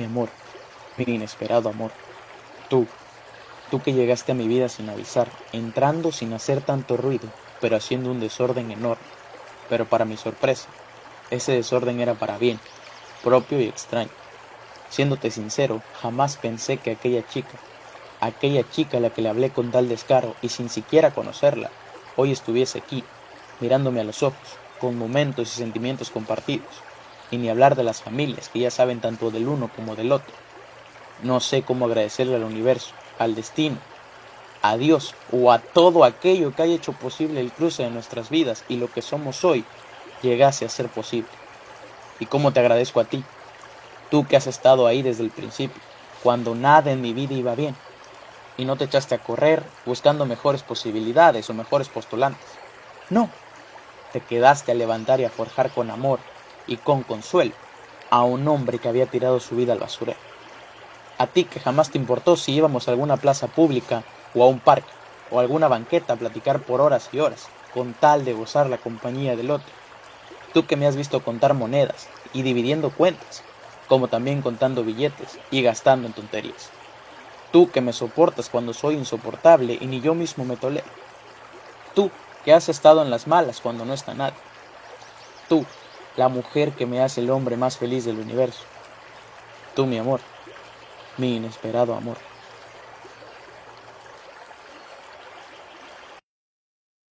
mi amor, mi inesperado amor. Tú, tú que llegaste a mi vida sin avisar, entrando sin hacer tanto ruido, pero haciendo un desorden enorme. Pero para mi sorpresa, ese desorden era para bien, propio y extraño. Siéndote sincero, jamás pensé que aquella chica, aquella chica a la que le hablé con tal descaro y sin siquiera conocerla, hoy estuviese aquí, mirándome a los ojos, con momentos y sentimientos compartidos, y ni hablar de las familias que ya saben tanto del uno como del otro. No sé cómo agradecerle al universo, al destino, a Dios o a todo aquello que haya hecho posible el cruce de nuestras vidas y lo que somos hoy llegase a ser posible. Y cómo te agradezco a ti, Tú que has estado ahí desde el principio, cuando nada en mi vida iba bien, y no te echaste a correr buscando mejores posibilidades o mejores postulantes. No, te quedaste a levantar y a forjar con amor y con consuelo a un hombre que había tirado su vida al basurero. A ti que jamás te importó si íbamos a alguna plaza pública o a un parque o a alguna banqueta a platicar por horas y horas, con tal de gozar la compañía del otro. Tú que me has visto contar monedas y dividiendo cuentas, como también contando billetes y gastando en tonterías. Tú que me soportas cuando soy insoportable y ni yo mismo me tolero. Tú que has estado en las malas cuando no está nadie. Tú, la mujer que me hace el hombre más feliz del universo. Tú, mi amor, mi inesperado amor.